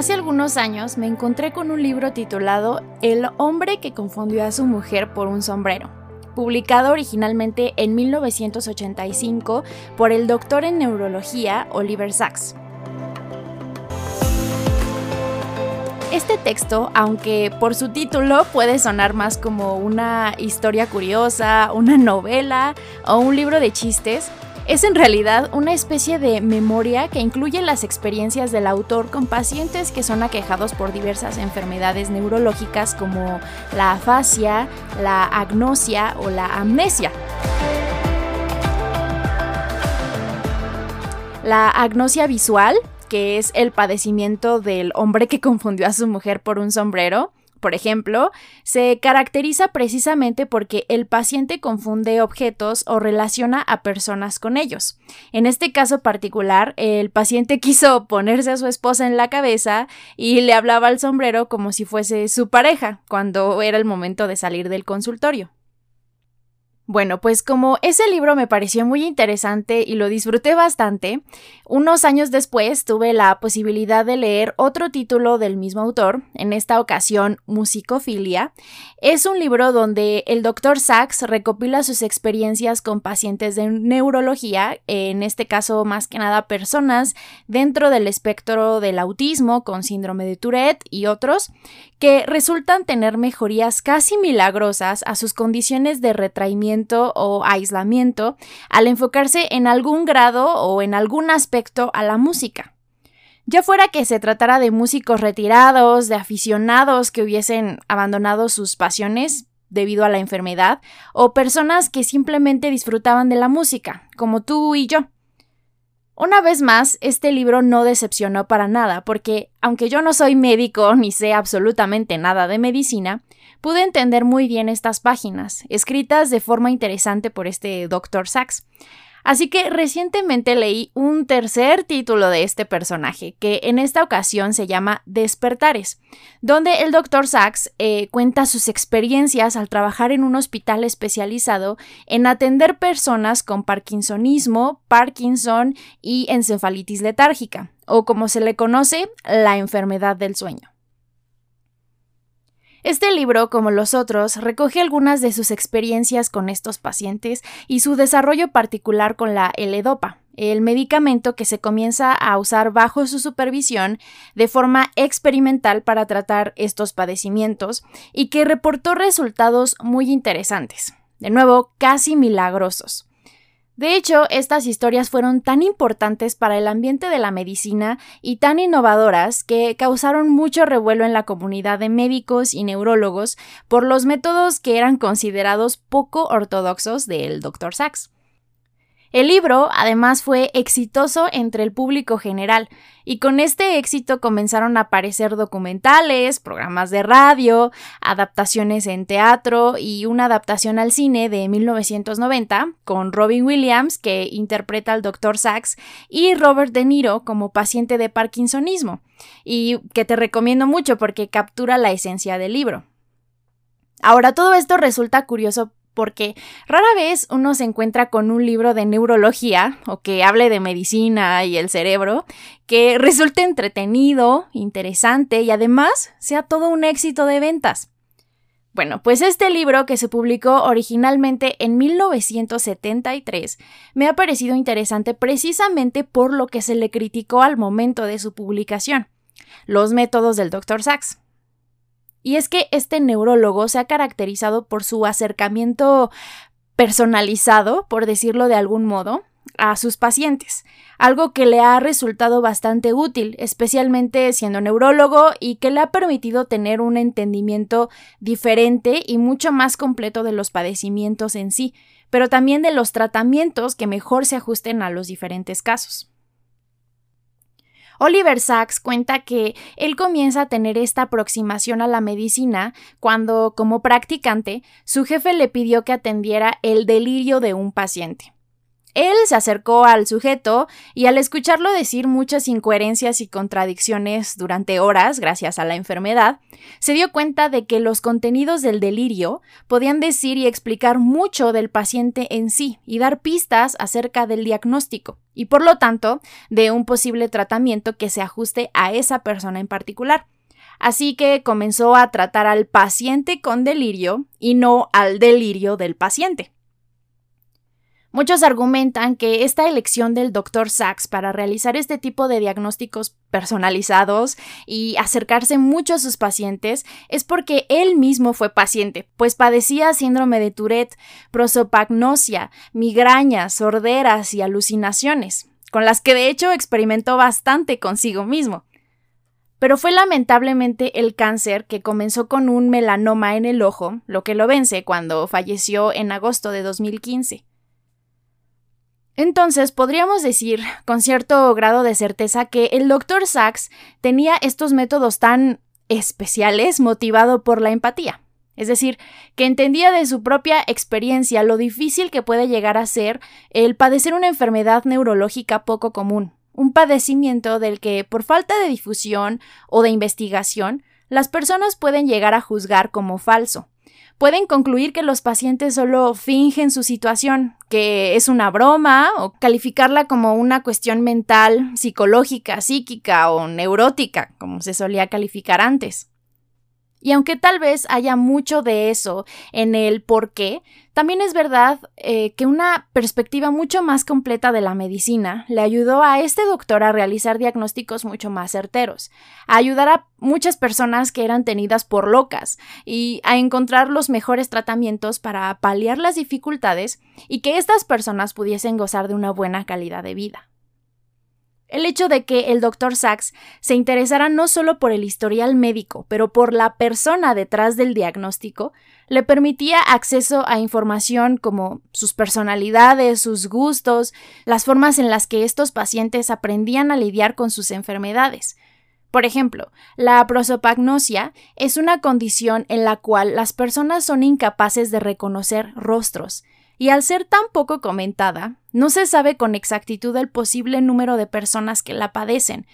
Hace algunos años me encontré con un libro titulado El hombre que confundió a su mujer por un sombrero, publicado originalmente en 1985 por el doctor en neurología Oliver Sacks. Este texto, aunque por su título puede sonar más como una historia curiosa, una novela o un libro de chistes, es en realidad una especie de memoria que incluye las experiencias del autor con pacientes que son aquejados por diversas enfermedades neurológicas como la afasia, la agnosia o la amnesia. La agnosia visual, que es el padecimiento del hombre que confundió a su mujer por un sombrero, por ejemplo, se caracteriza precisamente porque el paciente confunde objetos o relaciona a personas con ellos. En este caso particular, el paciente quiso ponerse a su esposa en la cabeza y le hablaba al sombrero como si fuese su pareja, cuando era el momento de salir del consultorio. Bueno, pues como ese libro me pareció muy interesante y lo disfruté bastante, unos años después tuve la posibilidad de leer otro título del mismo autor, en esta ocasión Musicofilia. Es un libro donde el Dr. Sachs recopila sus experiencias con pacientes de neurología, en este caso más que nada personas dentro del espectro del autismo con síndrome de Tourette y otros, que resultan tener mejorías casi milagrosas a sus condiciones de retraimiento o aislamiento al enfocarse en algún grado o en algún aspecto a la música. Ya fuera que se tratara de músicos retirados, de aficionados que hubiesen abandonado sus pasiones debido a la enfermedad, o personas que simplemente disfrutaban de la música, como tú y yo. Una vez más, este libro no decepcionó para nada, porque aunque yo no soy médico ni sé absolutamente nada de medicina, pude entender muy bien estas páginas, escritas de forma interesante por este Dr. Sachs. Así que recientemente leí un tercer título de este personaje, que en esta ocasión se llama Despertares, donde el Dr. Sachs eh, cuenta sus experiencias al trabajar en un hospital especializado en atender personas con Parkinsonismo, Parkinson y encefalitis letárgica, o como se le conoce, la enfermedad del sueño. Este libro, como los otros, recoge algunas de sus experiencias con estos pacientes y su desarrollo particular con la L-Dopa, el medicamento que se comienza a usar bajo su supervisión de forma experimental para tratar estos padecimientos y que reportó resultados muy interesantes, de nuevo casi milagrosos. De hecho, estas historias fueron tan importantes para el ambiente de la medicina y tan innovadoras que causaron mucho revuelo en la comunidad de médicos y neurólogos por los métodos que eran considerados poco ortodoxos del Dr. Sachs. El libro, además, fue exitoso entre el público general, y con este éxito comenzaron a aparecer documentales, programas de radio, adaptaciones en teatro y una adaptación al cine de 1990 con Robin Williams, que interpreta al Dr. Sachs, y Robert De Niro como paciente de Parkinsonismo, y que te recomiendo mucho porque captura la esencia del libro. Ahora, todo esto resulta curioso porque rara vez uno se encuentra con un libro de neurología o que hable de medicina y el cerebro que resulte entretenido, interesante y además sea todo un éxito de ventas. Bueno, pues este libro que se publicó originalmente en 1973 me ha parecido interesante precisamente por lo que se le criticó al momento de su publicación, los métodos del Dr. Sachs. Y es que este neurólogo se ha caracterizado por su acercamiento personalizado, por decirlo de algún modo, a sus pacientes, algo que le ha resultado bastante útil, especialmente siendo neurólogo y que le ha permitido tener un entendimiento diferente y mucho más completo de los padecimientos en sí, pero también de los tratamientos que mejor se ajusten a los diferentes casos. Oliver Sacks cuenta que él comienza a tener esta aproximación a la medicina cuando, como practicante, su jefe le pidió que atendiera el delirio de un paciente. Él se acercó al sujeto y al escucharlo decir muchas incoherencias y contradicciones durante horas gracias a la enfermedad, se dio cuenta de que los contenidos del delirio podían decir y explicar mucho del paciente en sí y dar pistas acerca del diagnóstico y por lo tanto de un posible tratamiento que se ajuste a esa persona en particular. Así que comenzó a tratar al paciente con delirio y no al delirio del paciente. Muchos argumentan que esta elección del Dr. Sachs para realizar este tipo de diagnósticos personalizados y acercarse mucho a sus pacientes es porque él mismo fue paciente, pues padecía síndrome de Tourette, prosopagnosia, migrañas, sorderas y alucinaciones, con las que de hecho experimentó bastante consigo mismo. Pero fue lamentablemente el cáncer que comenzó con un melanoma en el ojo, lo que lo vence cuando falleció en agosto de 2015. Entonces, podríamos decir con cierto grado de certeza que el Dr. Sachs tenía estos métodos tan especiales motivado por la empatía. Es decir, que entendía de su propia experiencia lo difícil que puede llegar a ser el padecer una enfermedad neurológica poco común, un padecimiento del que, por falta de difusión o de investigación, las personas pueden llegar a juzgar como falso pueden concluir que los pacientes solo fingen su situación, que es una broma, o calificarla como una cuestión mental, psicológica, psíquica o neurótica, como se solía calificar antes. Y aunque tal vez haya mucho de eso en el por qué, también es verdad eh, que una perspectiva mucho más completa de la medicina le ayudó a este doctor a realizar diagnósticos mucho más certeros, a ayudar a muchas personas que eran tenidas por locas y a encontrar los mejores tratamientos para paliar las dificultades y que estas personas pudiesen gozar de una buena calidad de vida. El hecho de que el Dr. Sachs se interesara no solo por el historial médico, pero por la persona detrás del diagnóstico, le permitía acceso a información como sus personalidades, sus gustos, las formas en las que estos pacientes aprendían a lidiar con sus enfermedades. Por ejemplo, la prosopagnosia es una condición en la cual las personas son incapaces de reconocer rostros, y al ser tan poco comentada, no se sabe con exactitud el posible número de personas que la padecen.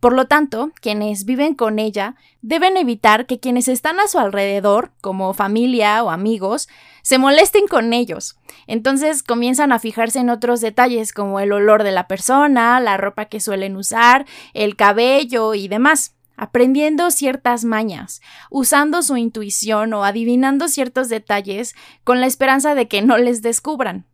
Por lo tanto, quienes viven con ella deben evitar que quienes están a su alrededor, como familia o amigos, se molesten con ellos. Entonces comienzan a fijarse en otros detalles como el olor de la persona, la ropa que suelen usar, el cabello y demás aprendiendo ciertas mañas, usando su intuición o adivinando ciertos detalles con la esperanza de que no les descubran.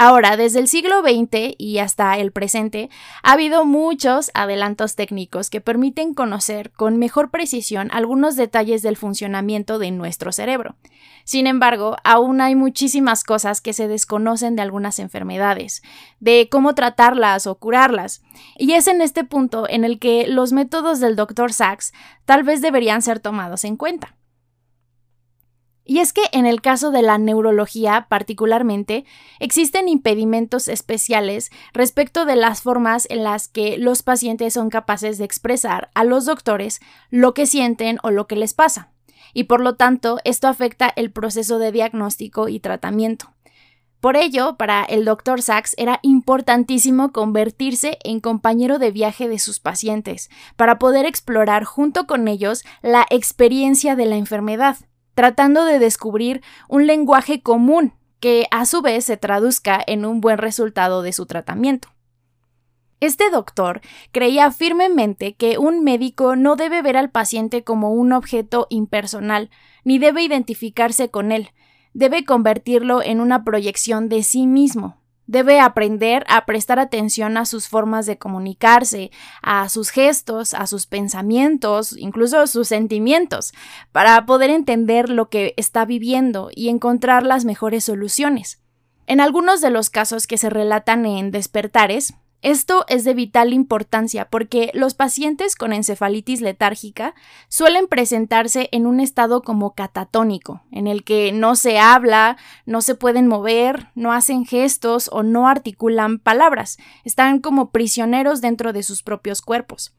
Ahora, desde el siglo XX y hasta el presente, ha habido muchos adelantos técnicos que permiten conocer con mejor precisión algunos detalles del funcionamiento de nuestro cerebro. Sin embargo, aún hay muchísimas cosas que se desconocen de algunas enfermedades, de cómo tratarlas o curarlas, y es en este punto en el que los métodos del Dr. Sachs tal vez deberían ser tomados en cuenta. Y es que en el caso de la neurología particularmente, existen impedimentos especiales respecto de las formas en las que los pacientes son capaces de expresar a los doctores lo que sienten o lo que les pasa. Y por lo tanto, esto afecta el proceso de diagnóstico y tratamiento. Por ello, para el Dr. Sachs era importantísimo convertirse en compañero de viaje de sus pacientes, para poder explorar junto con ellos la experiencia de la enfermedad tratando de descubrir un lenguaje común que a su vez se traduzca en un buen resultado de su tratamiento. Este doctor creía firmemente que un médico no debe ver al paciente como un objeto impersonal, ni debe identificarse con él, debe convertirlo en una proyección de sí mismo, Debe aprender a prestar atención a sus formas de comunicarse, a sus gestos, a sus pensamientos, incluso a sus sentimientos, para poder entender lo que está viviendo y encontrar las mejores soluciones. En algunos de los casos que se relatan en Despertares, esto es de vital importancia porque los pacientes con encefalitis letárgica suelen presentarse en un estado como catatónico, en el que no se habla, no se pueden mover, no hacen gestos o no articulan palabras, están como prisioneros dentro de sus propios cuerpos.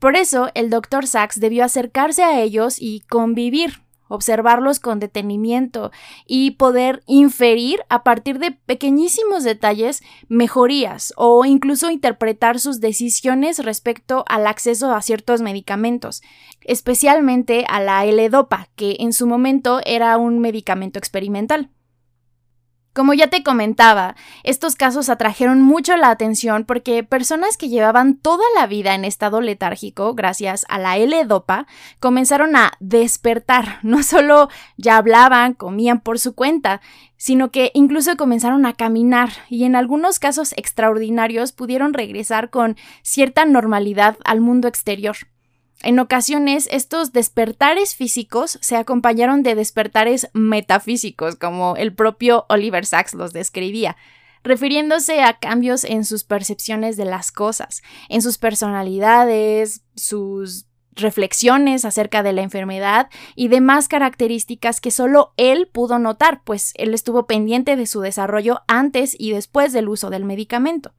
Por eso, el Dr. Sachs debió acercarse a ellos y convivir, observarlos con detenimiento y poder inferir a partir de pequeñísimos detalles mejorías o incluso interpretar sus decisiones respecto al acceso a ciertos medicamentos, especialmente a la L-Dopa, que en su momento era un medicamento experimental. Como ya te comentaba, estos casos atrajeron mucho la atención porque personas que llevaban toda la vida en estado letárgico gracias a la L-Dopa comenzaron a despertar. No solo ya hablaban, comían por su cuenta, sino que incluso comenzaron a caminar y en algunos casos extraordinarios pudieron regresar con cierta normalidad al mundo exterior. En ocasiones, estos despertares físicos se acompañaron de despertares metafísicos, como el propio Oliver Sacks los describía, refiriéndose a cambios en sus percepciones de las cosas, en sus personalidades, sus reflexiones acerca de la enfermedad y demás características que solo él pudo notar, pues él estuvo pendiente de su desarrollo antes y después del uso del medicamento.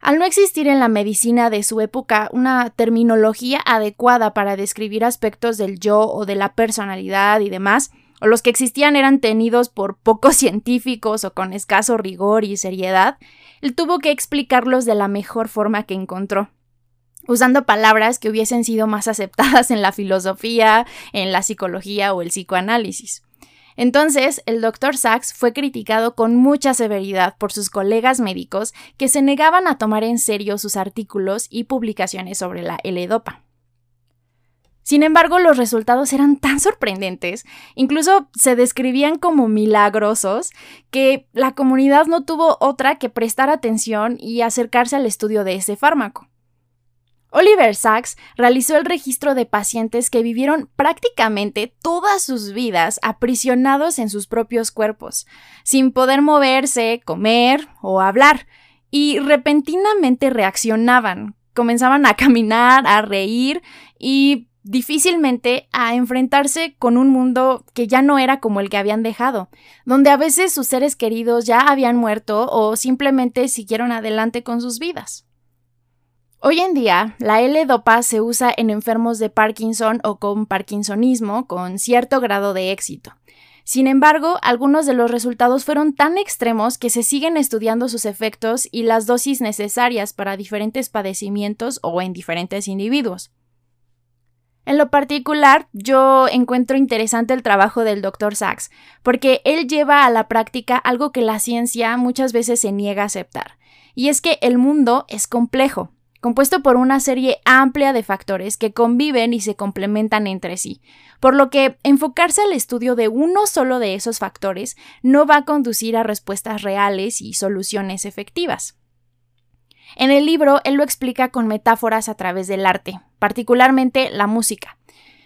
Al no existir en la medicina de su época una terminología adecuada para describir aspectos del yo o de la personalidad y demás, o los que existían eran tenidos por pocos científicos o con escaso rigor y seriedad, él tuvo que explicarlos de la mejor forma que encontró usando palabras que hubiesen sido más aceptadas en la filosofía, en la psicología o el psicoanálisis. Entonces, el Dr. Sachs fue criticado con mucha severidad por sus colegas médicos que se negaban a tomar en serio sus artículos y publicaciones sobre la L-Dopa. Sin embargo, los resultados eran tan sorprendentes, incluso se describían como milagrosos, que la comunidad no tuvo otra que prestar atención y acercarse al estudio de ese fármaco. Oliver Sacks realizó el registro de pacientes que vivieron prácticamente todas sus vidas aprisionados en sus propios cuerpos, sin poder moverse, comer o hablar, y repentinamente reaccionaban, comenzaban a caminar, a reír y difícilmente a enfrentarse con un mundo que ya no era como el que habían dejado, donde a veces sus seres queridos ya habían muerto o simplemente siguieron adelante con sus vidas. Hoy en día, la L-Dopa se usa en enfermos de Parkinson o con parkinsonismo con cierto grado de éxito. Sin embargo, algunos de los resultados fueron tan extremos que se siguen estudiando sus efectos y las dosis necesarias para diferentes padecimientos o en diferentes individuos. En lo particular, yo encuentro interesante el trabajo del Dr. Sachs, porque él lleva a la práctica algo que la ciencia muchas veces se niega a aceptar, y es que el mundo es complejo, compuesto por una serie amplia de factores que conviven y se complementan entre sí, por lo que enfocarse al estudio de uno solo de esos factores no va a conducir a respuestas reales y soluciones efectivas. En el libro, él lo explica con metáforas a través del arte, particularmente la música.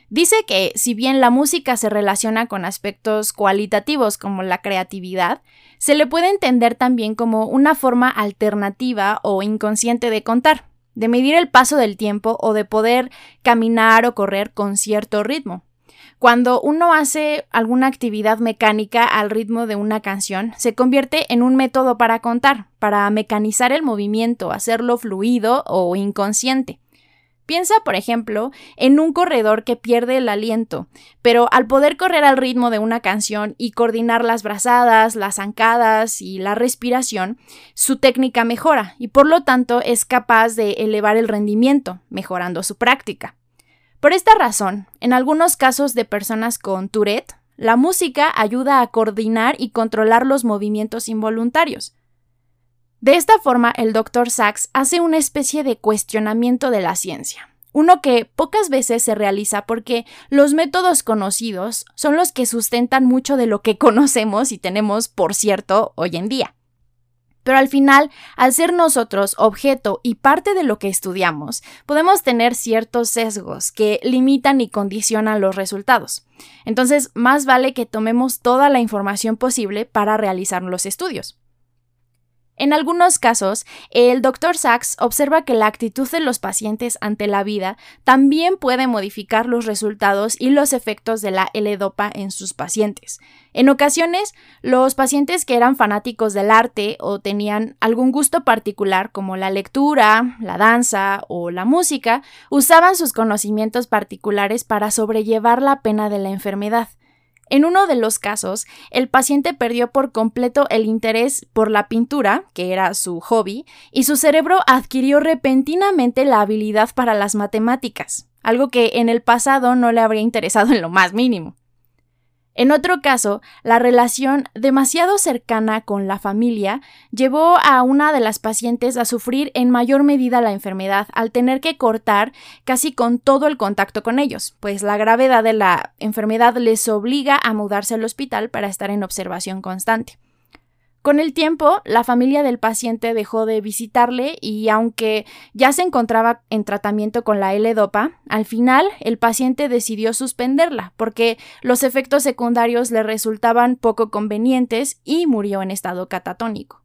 Dice que si bien la música se relaciona con aspectos cualitativos como la creatividad, se le puede entender también como una forma alternativa o inconsciente de contar, de medir el paso del tiempo o de poder caminar o correr con cierto ritmo. Cuando uno hace alguna actividad mecánica al ritmo de una canción, se convierte en un método para contar, para mecanizar el movimiento, hacerlo fluido o inconsciente. Piensa, por ejemplo, en un corredor que pierde el aliento, pero al poder correr al ritmo de una canción y coordinar las brazadas, las zancadas y la respiración, su técnica mejora y por lo tanto es capaz de elevar el rendimiento, mejorando su práctica. Por esta razón, en algunos casos de personas con Tourette, la música ayuda a coordinar y controlar los movimientos involuntarios. De esta forma, el Dr. Sachs hace una especie de cuestionamiento de la ciencia, uno que pocas veces se realiza porque los métodos conocidos son los que sustentan mucho de lo que conocemos y tenemos, por cierto, hoy en día. Pero al final, al ser nosotros objeto y parte de lo que estudiamos, podemos tener ciertos sesgos que limitan y condicionan los resultados. Entonces, más vale que tomemos toda la información posible para realizar los estudios. En algunos casos, el Dr. Sachs observa que la actitud de los pacientes ante la vida también puede modificar los resultados y los efectos de la L-Dopa en sus pacientes. En ocasiones, los pacientes que eran fanáticos del arte o tenían algún gusto particular como la lectura, la danza o la música, usaban sus conocimientos particulares para sobrellevar la pena de la enfermedad. En uno de los casos, el paciente perdió por completo el interés por la pintura, que era su hobby, y su cerebro adquirió repentinamente la habilidad para las matemáticas, algo que en el pasado no le habría interesado en lo más mínimo. En otro caso, la relación demasiado cercana con la familia llevó a una de las pacientes a sufrir en mayor medida la enfermedad al tener que cortar casi con todo el contacto con ellos, pues la gravedad de la enfermedad les obliga a mudarse al hospital para estar en observación constante. Con el tiempo, la familia del paciente dejó de visitarle y aunque ya se encontraba en tratamiento con la L-Dopa, al final el paciente decidió suspenderla porque los efectos secundarios le resultaban poco convenientes y murió en estado catatónico.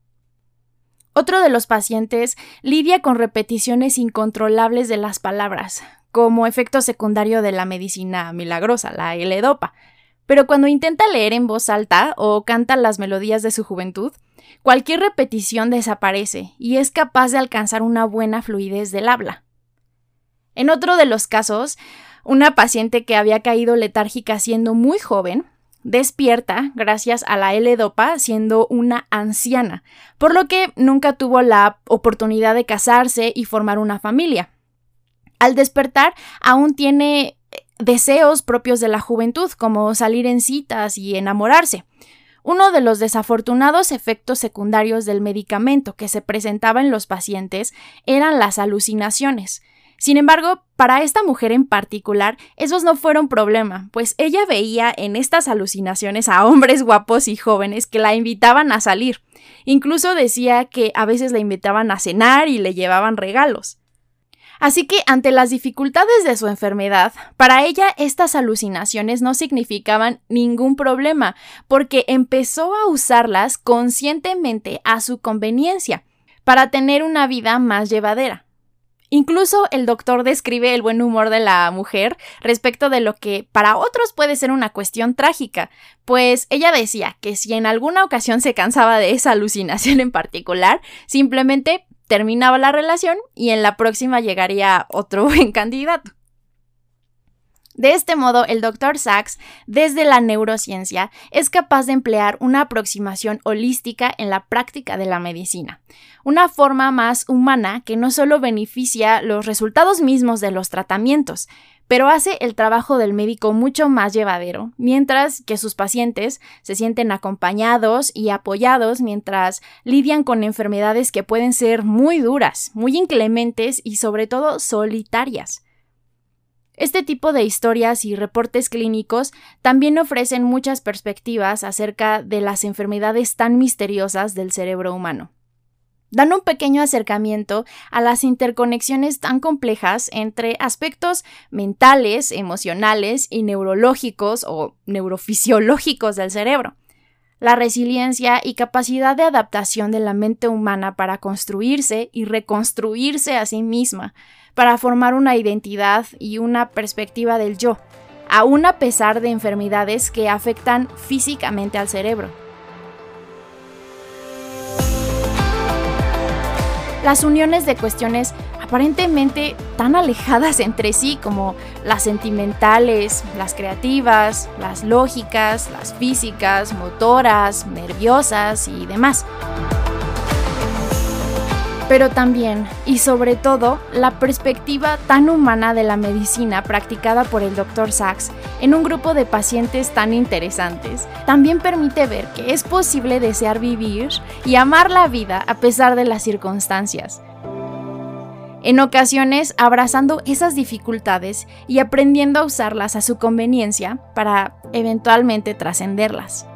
Otro de los pacientes lidia con repeticiones incontrolables de las palabras, como efecto secundario de la medicina milagrosa, la L-Dopa pero cuando intenta leer en voz alta o canta las melodías de su juventud, cualquier repetición desaparece y es capaz de alcanzar una buena fluidez del habla. En otro de los casos, una paciente que había caído letárgica siendo muy joven, despierta gracias a la L-Dopa siendo una anciana, por lo que nunca tuvo la oportunidad de casarse y formar una familia. Al despertar, aún tiene deseos propios de la juventud, como salir en citas y enamorarse. Uno de los desafortunados efectos secundarios del medicamento que se presentaba en los pacientes eran las alucinaciones. Sin embargo, para esta mujer en particular, esos no fueron problema, pues ella veía en estas alucinaciones a hombres guapos y jóvenes que la invitaban a salir. Incluso decía que a veces la invitaban a cenar y le llevaban regalos. Así que ante las dificultades de su enfermedad, para ella estas alucinaciones no significaban ningún problema, porque empezó a usarlas conscientemente a su conveniencia, para tener una vida más llevadera. Incluso el doctor describe el buen humor de la mujer respecto de lo que para otros puede ser una cuestión trágica, pues ella decía que si en alguna ocasión se cansaba de esa alucinación en particular, simplemente terminaba la relación y en la próxima llegaría otro buen candidato. De este modo, el Dr. Sachs, desde la neurociencia, es capaz de emplear una aproximación holística en la práctica de la medicina, una forma más humana que no solo beneficia los resultados mismos de los tratamientos, pero hace el trabajo del médico mucho más llevadero, mientras que sus pacientes se sienten acompañados y apoyados mientras lidian con enfermedades que pueden ser muy duras, muy inclementes y sobre todo solitarias. Este tipo de historias y reportes clínicos también ofrecen muchas perspectivas acerca de las enfermedades tan misteriosas del cerebro humano dan un pequeño acercamiento a las interconexiones tan complejas entre aspectos mentales, emocionales y neurológicos o neurofisiológicos del cerebro. La resiliencia y capacidad de adaptación de la mente humana para construirse y reconstruirse a sí misma, para formar una identidad y una perspectiva del yo, aun a pesar de enfermedades que afectan físicamente al cerebro. las uniones de cuestiones aparentemente tan alejadas entre sí como las sentimentales, las creativas, las lógicas, las físicas, motoras, nerviosas y demás pero también y sobre todo la perspectiva tan humana de la medicina practicada por el Dr. Sachs en un grupo de pacientes tan interesantes, también permite ver que es posible desear vivir y amar la vida a pesar de las circunstancias. En ocasiones abrazando esas dificultades y aprendiendo a usarlas a su conveniencia para eventualmente trascenderlas.